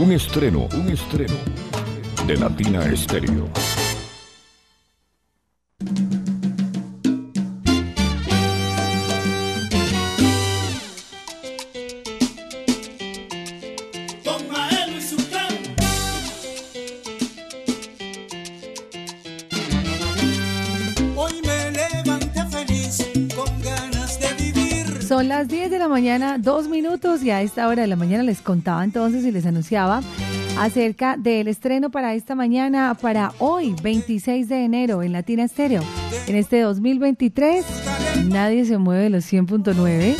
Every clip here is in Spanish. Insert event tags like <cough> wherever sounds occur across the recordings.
Un estreno, un estreno de Latina Estéreo. Son las 10 de la mañana, dos minutos, y a esta hora de la mañana les contaba entonces y les anunciaba acerca del estreno para esta mañana, para hoy, 26 de enero, en Latina Estéreo. En este 2023, nadie se mueve de los 100.9.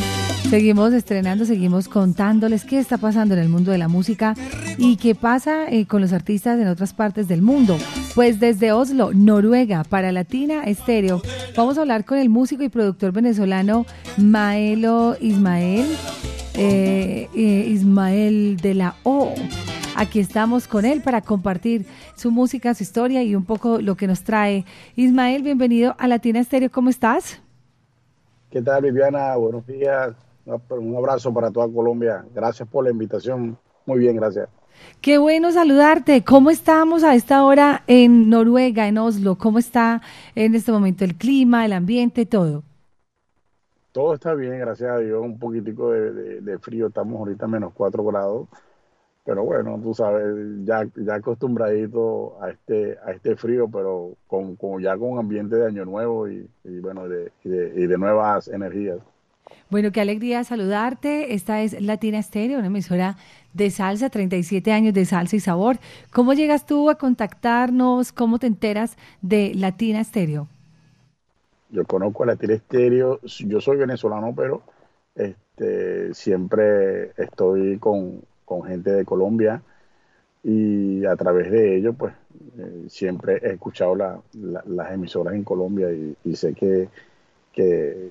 Seguimos estrenando, seguimos contándoles qué está pasando en el mundo de la música y qué pasa eh, con los artistas en otras partes del mundo. Pues desde Oslo, Noruega, para Latina Estéreo, vamos a hablar con el músico y productor venezolano Maelo Ismael, eh, eh, Ismael de la O. Aquí estamos con él para compartir su música, su historia y un poco lo que nos trae. Ismael, bienvenido a Latina Estéreo, ¿cómo estás? ¿Qué tal, Viviana? Buenos días. Un abrazo para toda Colombia. Gracias por la invitación. Muy bien, gracias. Qué bueno saludarte. ¿Cómo estamos a esta hora en Noruega, en Oslo? ¿Cómo está en este momento el clima, el ambiente, todo? Todo está bien, gracias a Dios. Un poquitico de, frío. Estamos ahorita a menos 4 grados. Pero bueno, tú sabes, ya, ya acostumbradito a este, a este frío, pero con, ya con un ambiente de año nuevo y, bueno, de, y de nuevas energías. Bueno, qué alegría saludarte. Esta es Latina Estéreo, una emisora de salsa, 37 años de salsa y sabor. ¿Cómo llegas tú a contactarnos? ¿Cómo te enteras de Latina Estéreo? Yo conozco a Latina Estéreo, yo soy venezolano, pero este, siempre estoy con, gente de Colombia y a través de ello, pues eh, siempre he escuchado las emisoras en Colombia y, sé que, que,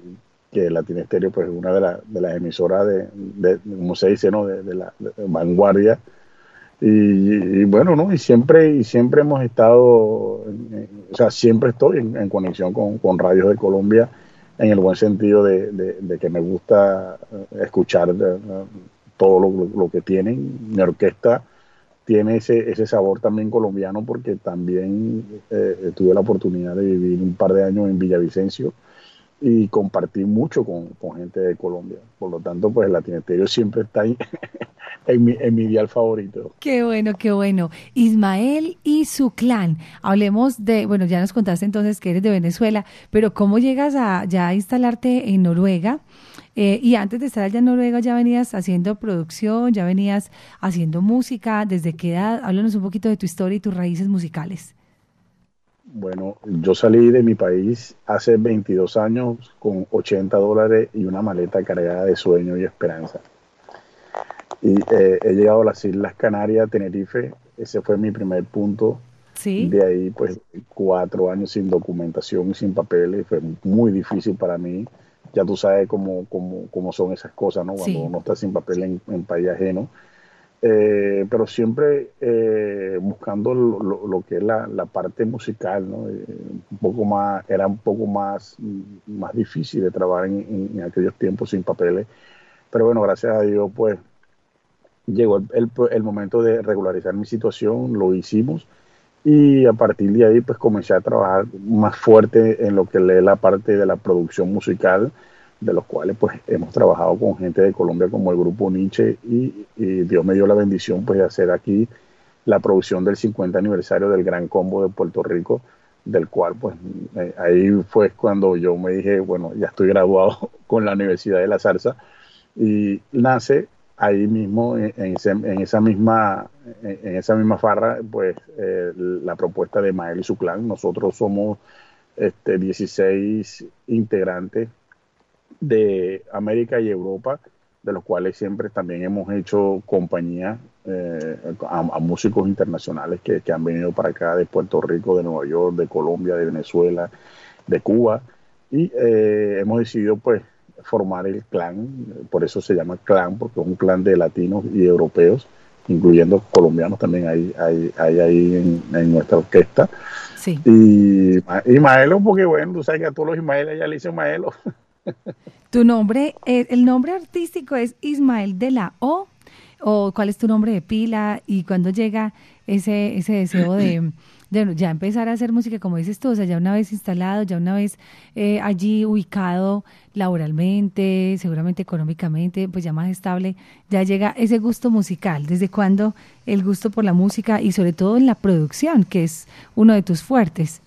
que Estéreo pues, es una de, de las emisoras de, de, como se dice, ¿no? de, la vanguardia. Y, bueno, ¿no? Y siempre, y siempre hemos estado, o sea, siempre estoy en, conexión con, con, radios de Colombia en el buen sentido de, que me gusta eh, escuchar eh, todo lo, que tienen. Mi orquesta tiene ese, ese sabor también colombiano porque también eh, tuve la oportunidad de vivir un par de años en Villavicencio y compartir mucho con, gente de Colombia. Por lo tanto, pues el Latinesterio siempre está ahí <laughs> en, mi, en mi dial favorito. Qué bueno, qué bueno. Ismael y su clan. Hablemos de, bueno, ya nos contaste entonces que eres de Venezuela, pero ¿cómo llegas a ya instalarte en Noruega? Eh, y antes de estar allá en Noruega ya venías haciendo producción, ya venías haciendo música. ¿Desde qué edad? Háblanos un poquito de tu historia y tus raíces musicales. Bueno, yo salí de mi país hace 22 años con 80 dólares y una maleta cargada de sueño y esperanza. Y eh, he llegado a las Islas Canarias, Tenerife, ese fue mi primer punto. ¿Sí? De ahí, pues, cuatro años sin documentación y sin papeles, fue muy difícil para mí. Ya tú sabes cómo, cómo, cómo son esas cosas, ¿no? Cuando uno está sin papel en, en país ajeno eh, pero siempre eh, buscando lo, que es la, parte musical, ¿no? Eh, un poco más, era un poco más, más difícil de trabajar en, aquellos tiempos sin papeles, pero bueno, gracias a Dios, pues llegó el, el, momento de regularizar mi situación, lo hicimos. Y a partir de ahí pues comencé a trabajar más fuerte en lo que es la parte de la producción musical, de los cuales pues hemos trabajado con gente de Colombia como el grupo Nietzsche y, Dios me dio la bendición pues de hacer aquí la producción del 50 aniversario del Gran Combo de Puerto Rico, del cual pues eh, ahí fue cuando yo me dije, bueno, ya estoy graduado <laughs> con la Universidad de la Zarza y nace ahí mismo en, esa misma en esa misma farra pues eh, la propuesta de Mael y su clan. Nosotros somos este 16 integrantes de América y Europa, de los cuales siempre también hemos hecho compañía eh, a, músicos internacionales que, han venido para acá de Puerto Rico, de Nueva York, de Colombia, de Venezuela, de Cuba, y eh, hemos decidido pues formar el clan, por eso se llama clan, porque es un clan de latinos y europeos, incluyendo colombianos también hay, hay, hay ahí en, nuestra orquesta. Sí. Y, y Maelo, porque bueno, tú sabes que a todos los Ismael ya le dicen Maelo. <laughs> Tu nombre, eh, el nombre artístico es Ismael de la O. o cuál es tu nombre de pila y cuando llega ese, ese deseo de, ya empezar a hacer música, como dices tú, o sea, ya una vez instalado, ya una vez eh, allí ubicado laboralmente, seguramente económicamente, pues ya más estable, ya llega ese gusto musical. ¿Desde cuándo el gusto por la música y sobre todo en la producción, que es uno de tus fuertes?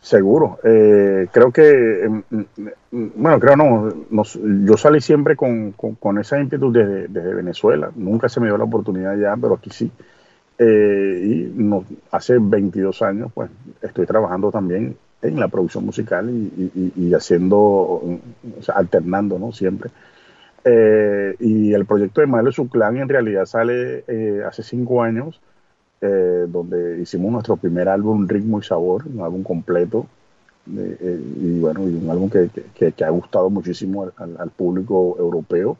Seguro. Eh, creo que, em, mm, bueno, creo no, yo salí siempre con, con, esa inquietud desde, Venezuela. Nunca se me dio la oportunidad ya, pero aquí sí. Eh, y hace 22 años, pues, estoy trabajando también en la producción musical y, haciendo, o sea, alternando, ¿no? Siempre. Eh, y el proyecto de Maelo Suclán en realidad sale hace cinco años eh, donde hicimos nuestro primer álbum Ritmo y Sabor, un álbum completo, eh, y bueno, y un álbum que, que, ha gustado muchísimo al, público europeo.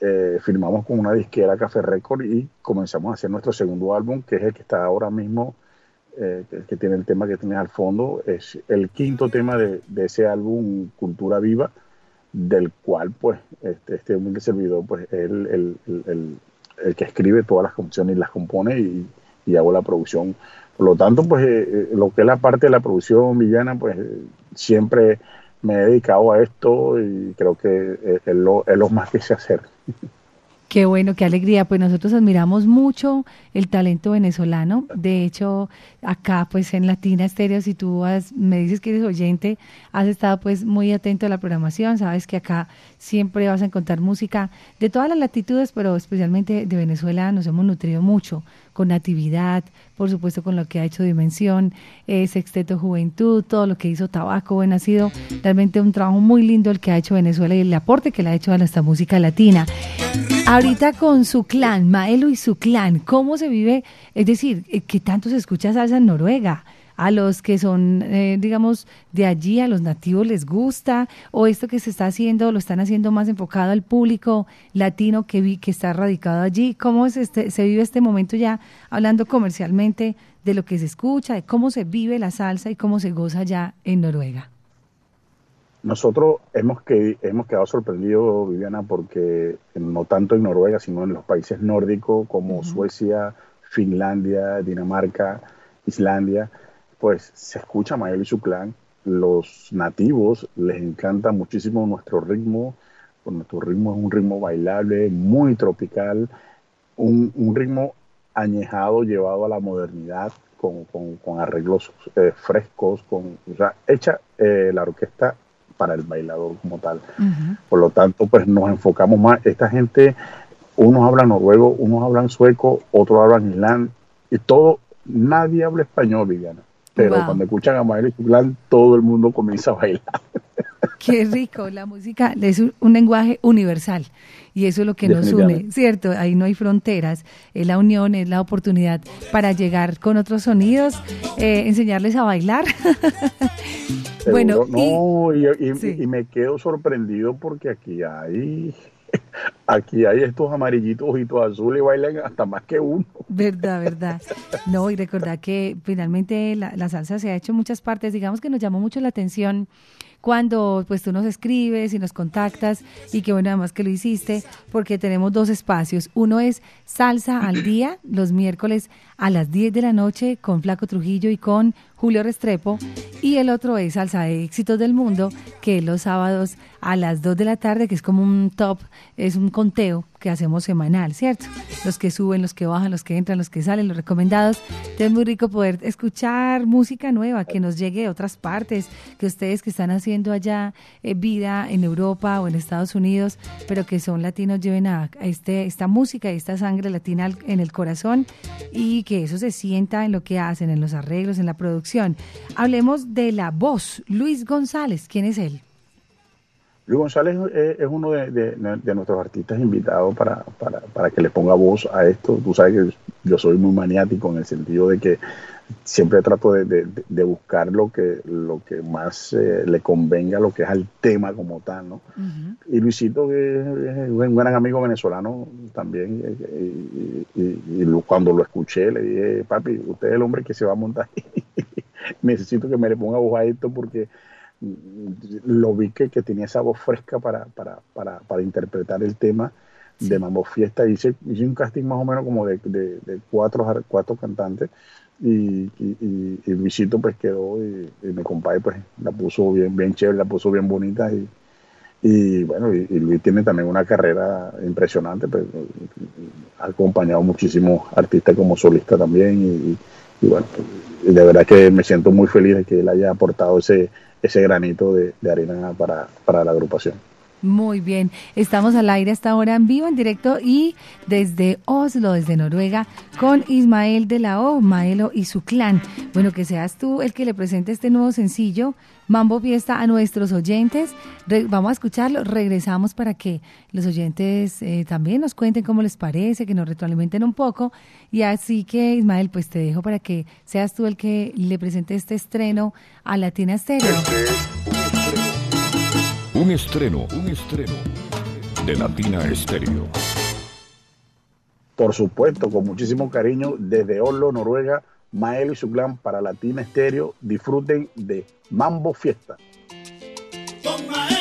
Eh, firmamos con una disquera Café Record y comenzamos a hacer nuestro segundo álbum, que es el que está ahora mismo, que, tiene el tema que tienes al fondo, es el quinto tema de, de ese álbum Cultura Viva, del cual pues este, este humilde servidor pues es el, el, el, el, que escribe todas las canciones y las compone y, y hago la producción. Por lo tanto, pues eh, eh, lo que es la parte de la producción villana, pues siempre me he dedicado a esto y creo que es lo, es lo más que sé hacer. Qué bueno, qué alegría. Pues nosotros admiramos mucho el talento venezolano. De hecho, acá pues en Latina Estéreo, si tú me dices que eres oyente, has estado pues muy atento a la programación, sabes que acá siempre vas a encontrar música de todas las latitudes, pero especialmente de Venezuela nos hemos nutrido mucho con Natividad, por supuesto con lo que ha hecho Dimensión, eh, Sexteto Juventud, todo lo que hizo Tabaco, bueno, ha sido realmente un trabajo muy lindo el que ha hecho Venezuela y el aporte que le ha hecho a nuestra música latina. Ahorita con su clan, Maelo y su clan, ¿cómo se vive? Es decir, eh, ¿qué tanto se escucha salsa en Noruega? A los que son, eh, digamos, de allí, a los nativos les gusta, o esto que se está haciendo, lo están haciendo más enfocado al público latino que, vi, que está radicado allí. ¿Cómo es este, se vive este momento ya hablando comercialmente de lo que se escucha, de cómo se vive la salsa y cómo se goza ya en Noruega? Nosotros hemos, que, hemos quedado sorprendidos, Viviana, porque no tanto en Noruega, sino en los países nórdicos como Suecia, Finlandia, Dinamarca, Islandia, pues se escucha Mael y su clan. Los nativos les encanta muchísimo nuestro ritmo. Pues nuestro ritmo es un ritmo bailable, muy tropical, un, ritmo añejado, llevado a la modernidad, con, arreglos eh, frescos, con, o sea, hecha eh, la orquesta para el bailador como tal. Por lo tanto, pues nos enfocamos más. Esta gente, unos hablan noruego, unos hablan sueco, otros hablan islandés, y todo, nadie habla español, Viviana. Pero cuando escuchan a Maelo y todo el mundo comienza a bailar. <laughs> Qué rico, la música es un, lenguaje universal y eso es lo que nos une, ¿cierto? Ahí no hay fronteras, es la unión, es la oportunidad para llegar con otros sonidos, eh, enseñarles a bailar. <laughs> bueno, no, y, me quedo sorprendido porque aquí hay Aquí hay estos amarillitos ojitos azules bailan hasta más que uno. Verdad, verdad. No, y recordar que finalmente la, la salsa se ha hecho en muchas partes. Digamos que nos llamó mucho la atención cuando pues tú nos escribes y nos contactas y que bueno además que lo hiciste porque tenemos dos espacios. Uno es Salsa al Día los miércoles a las 10 de la noche con Flaco Trujillo y con Julio Restrepo y el otro es Salsa de Éxitos del Mundo que es los sábados a las 2 de la tarde que es como un top, es un conteo que hacemos semanal, ¿cierto? Los que suben, los que bajan, los que entran, los que salen, los recomendados. Es muy rico poder escuchar música nueva que nos llegue de otras partes, que ustedes que están haciendo allá eh, vida en Europa o en Estados Unidos, pero que son latinos, lleven a, este, esta música y esta sangre latina en el corazón y que eso se sienta en lo que hacen, en los arreglos, en la producción. Hablemos de la voz. Luis González, ¿quién es él? Luis González es, uno de, nuestros artistas invitados para, que le ponga voz a esto. Tú sabes que yo soy muy maniático en el sentido de que siempre trato de, buscar lo que, lo que más eh, le convenga, lo que es al tema como tal, ¿no? Y Luisito, que es un gran amigo venezolano también, eh, y, cuando lo escuché le dije, papi, usted es el hombre que se va a montar. <laughs> <laughs> Necesito que me le ponga voz a esto porque lo vi que, tenía esa voz fresca para, para, para, para interpretar el tema de Mambo Fiesta. Hice, hice un casting más o menos como de, de, cuatro, cuatro cantantes y, y, y, Luisito pues quedó y, mi compadre pues la puso bien, bien chévere, la puso bien bonita y, y bueno, y, Luis tiene también una carrera impresionante, pues, ha acompañado muchísimos artistas como solista también y, bueno, de verdad que me siento muy feliz de que él haya aportado ese, ese granito de, de arena para, para la agrupación. Muy bien, estamos al aire hasta ahora en vivo, en directo y desde Oslo, desde Noruega, con Ismael de la O, Maelo y su clan. Bueno, que seas tú el que le presente este nuevo sencillo, Mambo Fiesta, a nuestros oyentes. vamos a escucharlo, regresamos para que los oyentes eh, también nos cuenten cómo les parece, que nos retroalimenten un poco. Y así que, Ismael, pues te dejo para que seas tú el que le presente este estreno a Latina Stereo. Un estreno, un estreno de Latina Estéreo. Por supuesto, con muchísimo cariño, desde Oslo, Noruega, Mael y su clan para Latina Estéreo. Disfruten de Mambo Fiesta. Escocia, Rusia,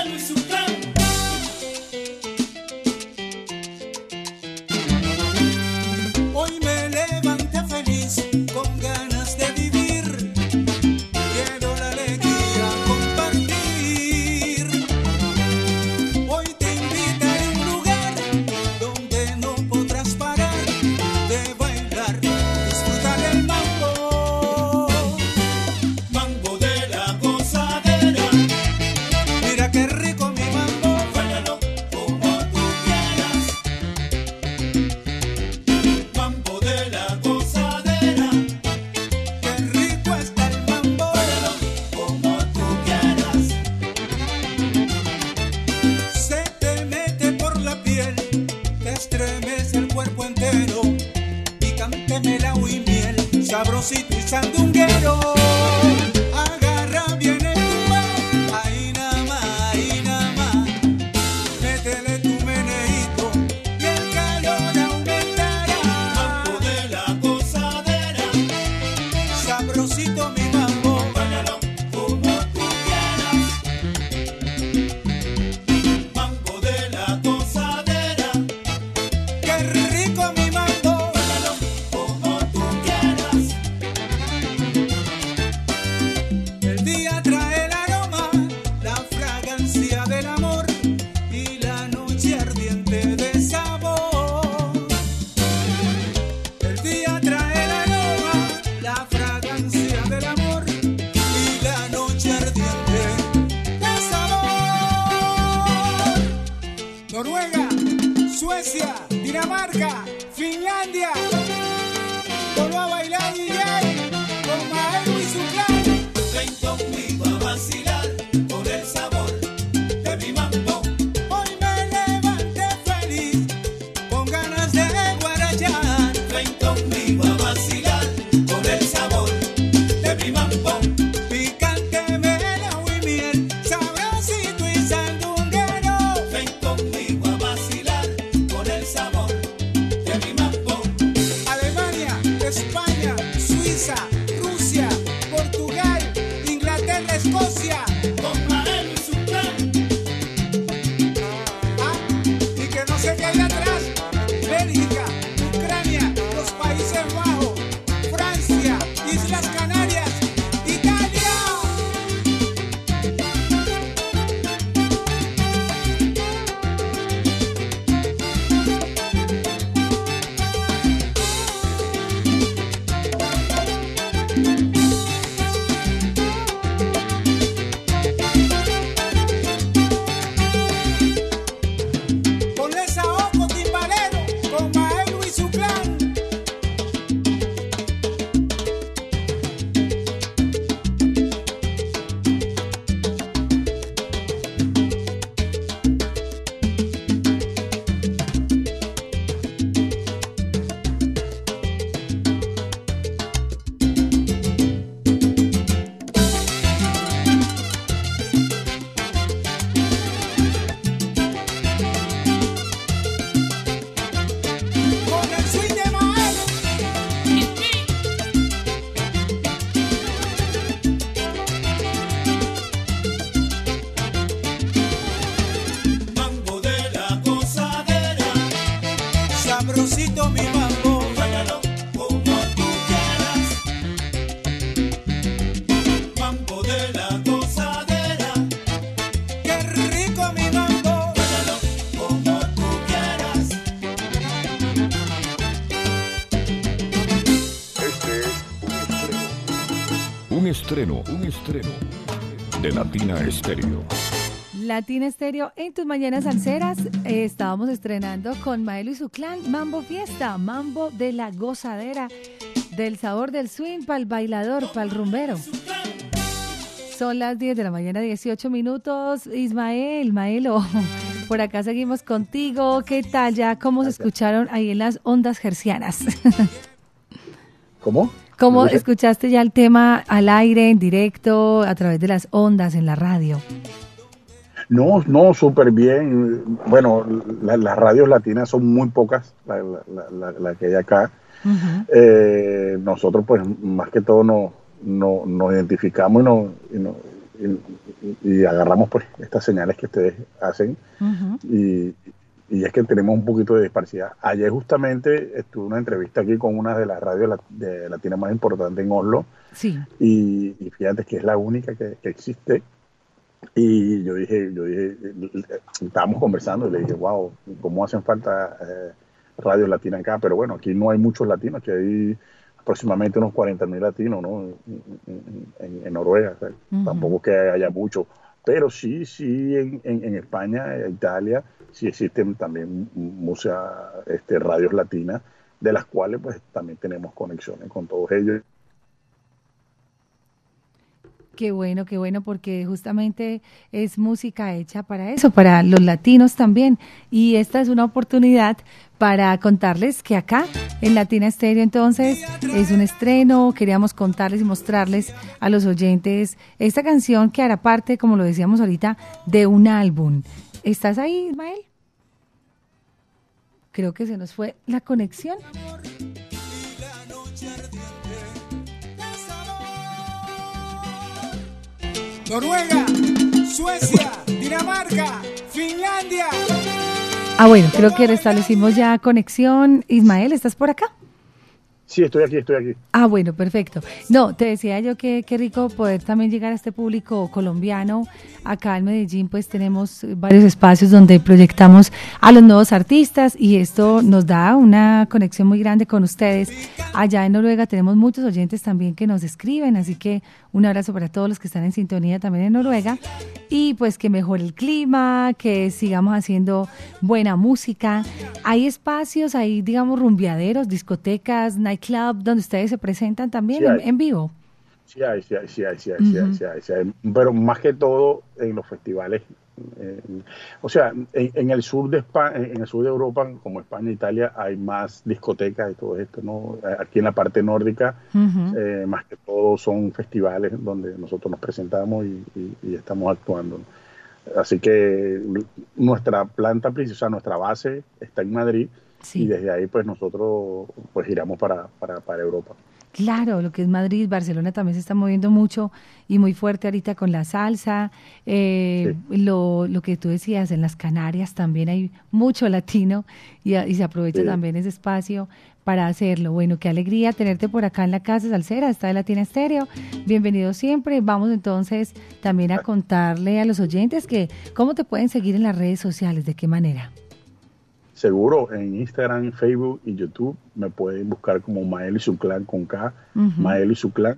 estreno. Un estreno, un estreno de Latina Estéreo. Latina Estéreo en tus mañanas salseras. Eh, estábamos estrenando con Maelo y su clan Mambo Fiesta, Mambo de la gozadera, del sabor del swing para el bailador, para el rumbero. Son las 10 de la mañana, 18 minutos. Ismael, Maelo, <laughs> por acá seguimos contigo. ¿Qué tal ya? ¿Cómo se escucharon ahí en las ondas gercianas? <laughs> ¿Cómo? ¿Cómo escuchaste ya el tema al aire, en directo, a través de las ondas, en la radio? No, no, súper bien. Bueno, las radios latinas son muy pocas, la, que hay acá. Eh, nosotros, pues, más que todo nos, nos identificamos y, y, agarramos pues estas señales que ustedes hacen y, es que tenemos un poquito de disparidad. Ayer justamente estuve una entrevista aquí con una de las radios de latinas más importantes en Oslo sí. y, fíjate que es la única que existe y yo dije, yo dije, estábamos conversando y le dije, wow, ¿cómo hacen falta eh, radios latinas acá? Pero bueno, aquí no hay muchos latinos, aquí hay aproximadamente unos 40 mil latinos ¿no? en, Noruega, tampoco que haya mucho, pero sí, sí, en, en, España, en Italia, sí existen también muchas este, radios latinas, de las cuales pues también tenemos conexiones con todos ellos. Qué bueno, qué bueno, porque justamente es música hecha para eso, para los latinos también. Y esta es una oportunidad para contarles que acá en Latina Estéreo entonces es un estreno, queríamos contarles y mostrarles a los oyentes esta canción que hará parte, como lo decíamos ahorita, de un álbum. ¿Estás ahí, Ismael? Creo que se nos fue la conexión. Noruega, Suecia, Dinamarca, Finlandia. Ah, bueno, creo que restablecimos ya conexión. Ismael, ¿estás por acá? Sí, estoy aquí, estoy aquí. Ah, bueno, perfecto. No, te decía yo que qué rico poder también llegar a este público colombiano. Acá en Medellín pues tenemos varios espacios donde proyectamos a los nuevos artistas y esto nos da una conexión muy grande con ustedes. Allá en Noruega tenemos muchos oyentes también que nos escriben, así que un abrazo para todos los que están en sintonía también en Noruega y pues que mejore el clima, que sigamos haciendo buena música. Hay espacios, hay digamos rumbeaderos, discotecas, nightclub, donde ustedes se presentan también en, vivo. Sí hay, sí hay, sí hay, sí hay, sí hay, sí hay, Pero más que todo en los festivales eh, o sea, en, el sur de España, en el sur de Europa, como España e Italia, hay más discotecas y todo esto, ¿no? Aquí en la parte nórdica, eh, más que todo son festivales donde nosotros nos presentamos y, estamos actuando. Así que nuestra planta principal, o sea, nuestra base está en Madrid y desde ahí pues nosotros pues giramos para, para, para Europa. Claro, lo que es Madrid, Barcelona también se está moviendo mucho y muy fuerte ahorita con la salsa. Eh, lo, lo que tú decías, en las Canarias también hay mucho latino y, se aprovecha también ese espacio para hacerlo. Bueno, qué alegría tenerte por acá en la casa salsera, está de Latina Estéreo. Bienvenido siempre. Vamos entonces también a contarle a los oyentes que cómo te pueden seguir en las redes sociales, de qué manera seguro en Instagram, Facebook y YouTube me pueden buscar como Mael y su clan con K, Mael y su clan.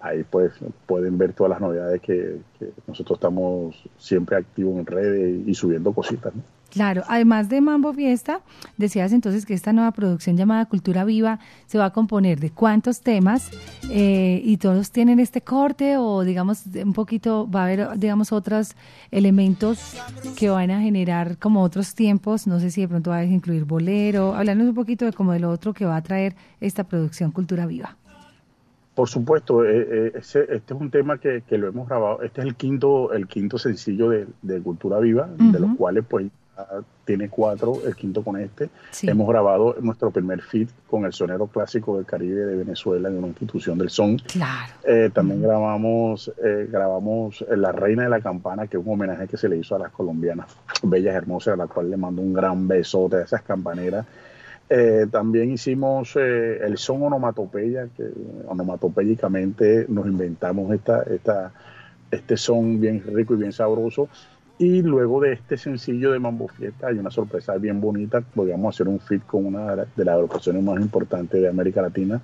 Ahí pues pueden ver todas las novedades que, nosotros estamos siempre activos en redes y subiendo cositas. Claro, además de Mambo Fiesta, decías entonces que esta nueva producción llamada Cultura Viva se va a componer de cuántos temas eh, y todos tienen este corte o digamos un poquito va a haber digamos otros elementos que van a generar como otros tiempos, no sé si de pronto va a incluir bolero, hablarnos un poquito de como de lo otro que va a traer esta producción Cultura Viva. Por supuesto, eh, eh, este es un tema que, lo hemos grabado. Este es el quinto, el quinto sencillo de, Cultura Viva, de los cuales pues tiene cuatro, el quinto con este. Hemos grabado nuestro primer feed con el sonero clásico del Caribe de Venezuela en una institución del son. Claro. Eh, también grabamos, eh, grabamos La Reina de la Campana, que es un homenaje que se le hizo a las colombianas bellas, hermosas, a la cual le mando un gran besote a esas campaneras. Eh, también hicimos eh, el son onomatopeya, que onomatopéyicamente nos inventamos esta, esta, este son bien rico y bien sabroso. Y luego de este sencillo de Mambo Fiesta hay una sorpresa bien bonita, podríamos hacer un fit con una de las agrupaciones más importantes de América Latina.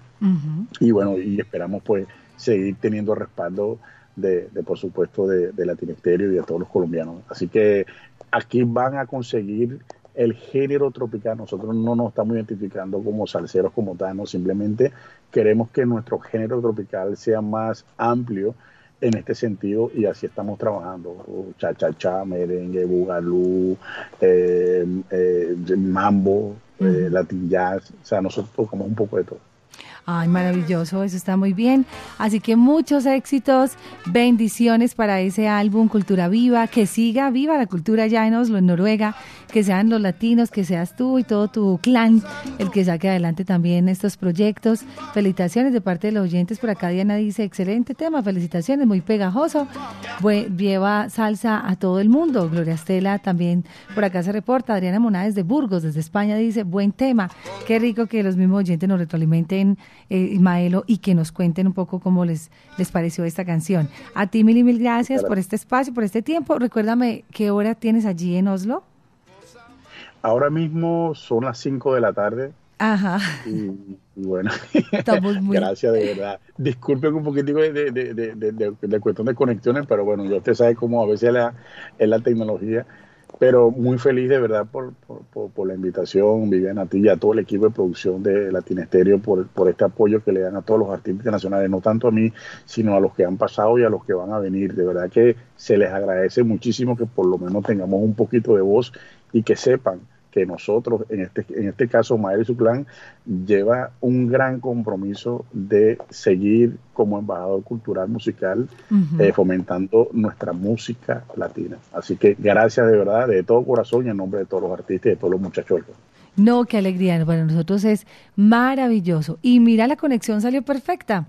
Y bueno, y esperamos pues seguir teniendo respaldo de, por supuesto, de, de Latinisterio y de todos los colombianos. Así que aquí van a conseguir el género tropical. Nosotros no nos estamos identificando como salseros como tal, simplemente queremos que nuestro género tropical sea más amplio en este sentido y así estamos trabajando. Cha cha cha, merengue, bugalú, eh, eh, mambo, eh, latin jazz, o sea, nosotros tocamos un poco de todo. Ay, maravilloso, eso está muy bien. Así que muchos éxitos, bendiciones para ese álbum Cultura Viva, que siga viva la cultura ya en Oslo, en Noruega, que sean los latinos, que seas tú y todo tu clan el que saque adelante también estos proyectos. Felicitaciones de parte de los oyentes. Por acá Diana dice, excelente tema, felicitaciones, muy pegajoso. lleva salsa a todo el mundo. Gloria Estela también por acá se reporta. Adriana Moná desde Burgos, desde España, dice, buen tema. Qué rico que los mismos oyentes nos retroalimenten eh, Ismaelo, y que nos cuenten un poco cómo les, les pareció esta canción. A ti mil y mil gracias por este espacio, por este tiempo. Recuérdame qué hora tienes allí en Oslo. Ahora mismo son las 5 de la tarde. Ajá. Y, bueno, <laughs> gracias de verdad. Disculpen un poquitico de, de, de, de, cuestión de conexiones, pero bueno, yo usted sabe cómo a veces la, es la tecnología pero muy feliz de verdad por, por, la invitación, Viviana, a ti y a todo el equipo de producción de Latinesterio por, por este apoyo que le dan a todos los artistas internacionales, no tanto a mí, sino a los que han pasado y a los que van a venir. De verdad que se les agradece muchísimo que por lo menos tengamos un poquito de voz y que sepan que nosotros, en este, en este caso Mael y su clan, lleva un gran compromiso de seguir como embajador cultural musical eh, fomentando nuestra música latina. Así que gracias de verdad, de todo corazón y en nombre de todos los artistas y de todos los muchachos. No, qué alegría. Para nosotros es maravilloso. Y mira, la conexión salió perfecta.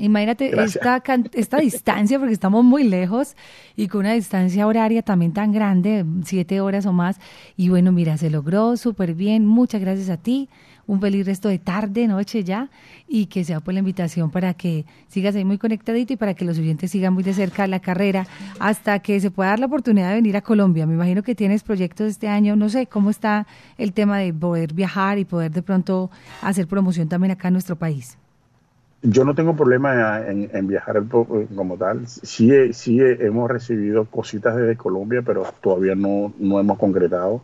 Imagínate esta, esta distancia, porque estamos muy lejos y con una distancia horaria también tan grande, siete horas o más. Y bueno, mira, se logró súper bien. Muchas gracias a ti. Un feliz resto de tarde, noche ya. Y que sea por la invitación para que sigas ahí muy conectadito y para que los oyentes sigan muy de cerca la carrera hasta que se pueda dar la oportunidad de venir a Colombia. Me imagino que tienes proyectos este año. No sé cómo está el tema de poder viajar y poder de pronto hacer promoción también acá en nuestro país. Yo no tengo problema en, viajar como tal. Sí, sí hemos recibido cositas desde Colombia, pero todavía no, no hemos concretado.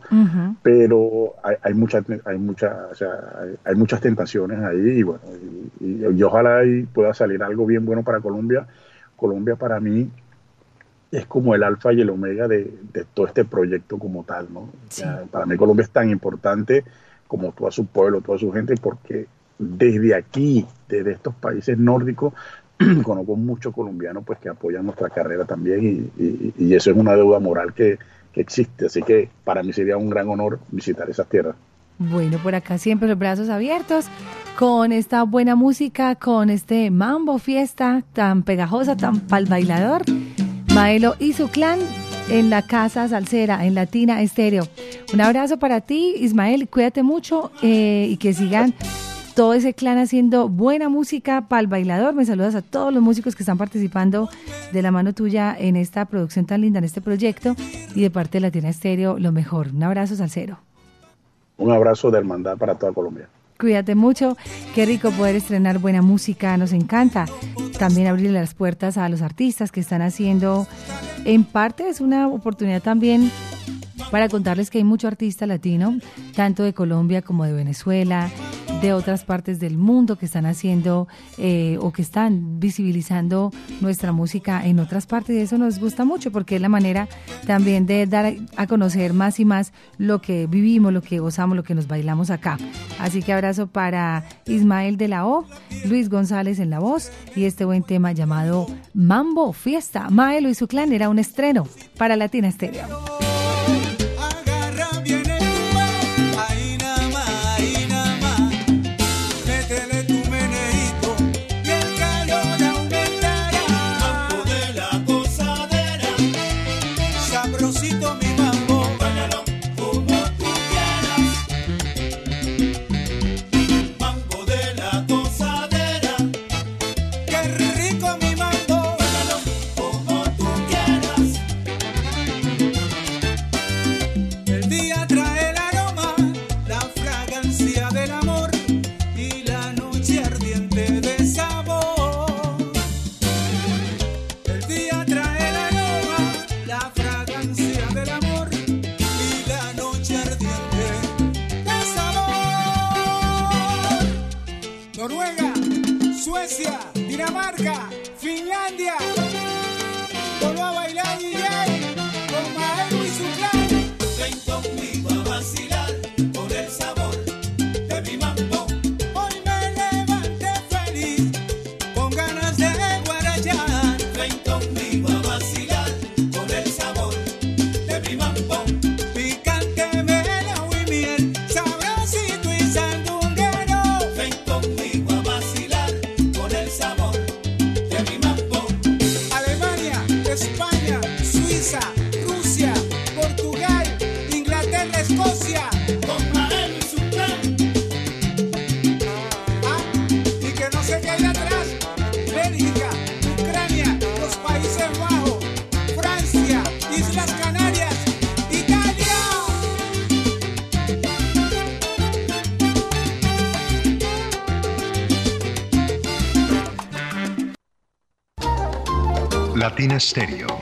Pero hay, hay muchas hay mucha, o sea, hay, muchas tentaciones ahí y bueno, y, ojalá ahí pueda salir algo bien bueno para Colombia. Colombia para mí es como el alfa y el omega de, todo este proyecto como tal, ¿no? para mí Colombia es tan importante como todo su pueblo, toda su gente, porque desde aquí, desde estos países nórdicos, <clears throat> conozco muchos colombianos pues que apoyan nuestra carrera también y, eso es una deuda moral que, existe, así que para mí sería un gran honor visitar esas tierras. Bueno, por acá siempre los brazos abiertos con esta buena música, con este mambo fiesta tan pegajosa, tan pal bailador. Maelo y su clan en la casa salsera, en Latina Estéreo. Un abrazo para ti, Ismael, cuídate mucho eh, y que sigan todo ese clan haciendo buena música para el bailador. Me saludas a todos los músicos que están participando de la mano tuya en esta producción tan linda, en este proyecto. Y de parte de Latina Estéreo, lo mejor. Un abrazo, Salcero. Un abrazo de hermandad para toda Colombia. Cuídate mucho, qué rico poder estrenar buena música, nos encanta. También abrirle las puertas a los artistas que están haciendo, en parte es una oportunidad también para contarles que hay mucho artista latino, tanto de Colombia como de Venezuela, de otras partes del mundo que están haciendo eh, o que están visibilizando nuestra música en otras partes y eso nos gusta mucho porque es la manera también de dar a conocer más y más lo que vivimos, lo que gozamos, lo que nos bailamos acá. Así que abrazo para Ismael de la O, Luis González en la voz y este buen tema llamado Mambo Fiesta. Maelo y su clan era un estreno para Latina Stereo. Latina